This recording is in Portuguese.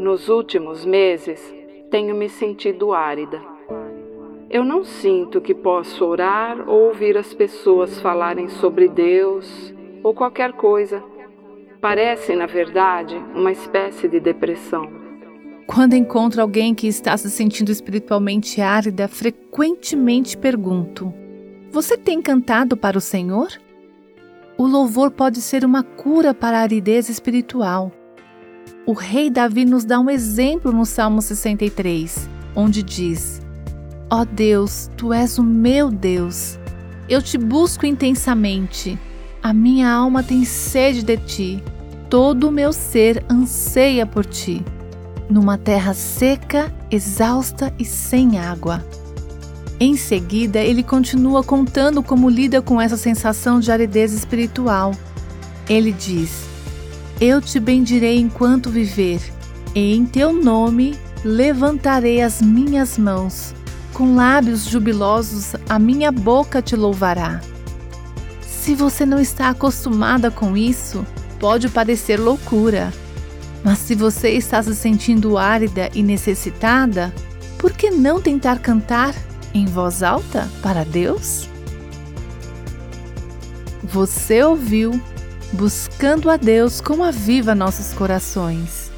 Nos últimos meses, tenho me sentido árida. Eu não sinto que posso orar ou ouvir as pessoas falarem sobre Deus ou qualquer coisa. Parece, na verdade, uma espécie de depressão. Quando encontro alguém que está se sentindo espiritualmente árida, frequentemente pergunto: Você tem cantado para o Senhor? O louvor pode ser uma cura para a aridez espiritual. O rei Davi nos dá um exemplo no Salmo 63, onde diz: Ó oh Deus, tu és o meu Deus. Eu te busco intensamente. A minha alma tem sede de ti. Todo o meu ser anseia por ti numa terra seca, exausta e sem água. Em seguida, ele continua contando como lida com essa sensação de aridez espiritual. Ele diz: Eu te bendirei enquanto viver, e em teu nome levantarei as minhas mãos. Com lábios jubilosos, a minha boca te louvará. Se você não está acostumada com isso, pode parecer loucura. Mas se você está se sentindo árida e necessitada, por que não tentar cantar em voz alta para Deus? Você ouviu Buscando a Deus como aviva nossos corações.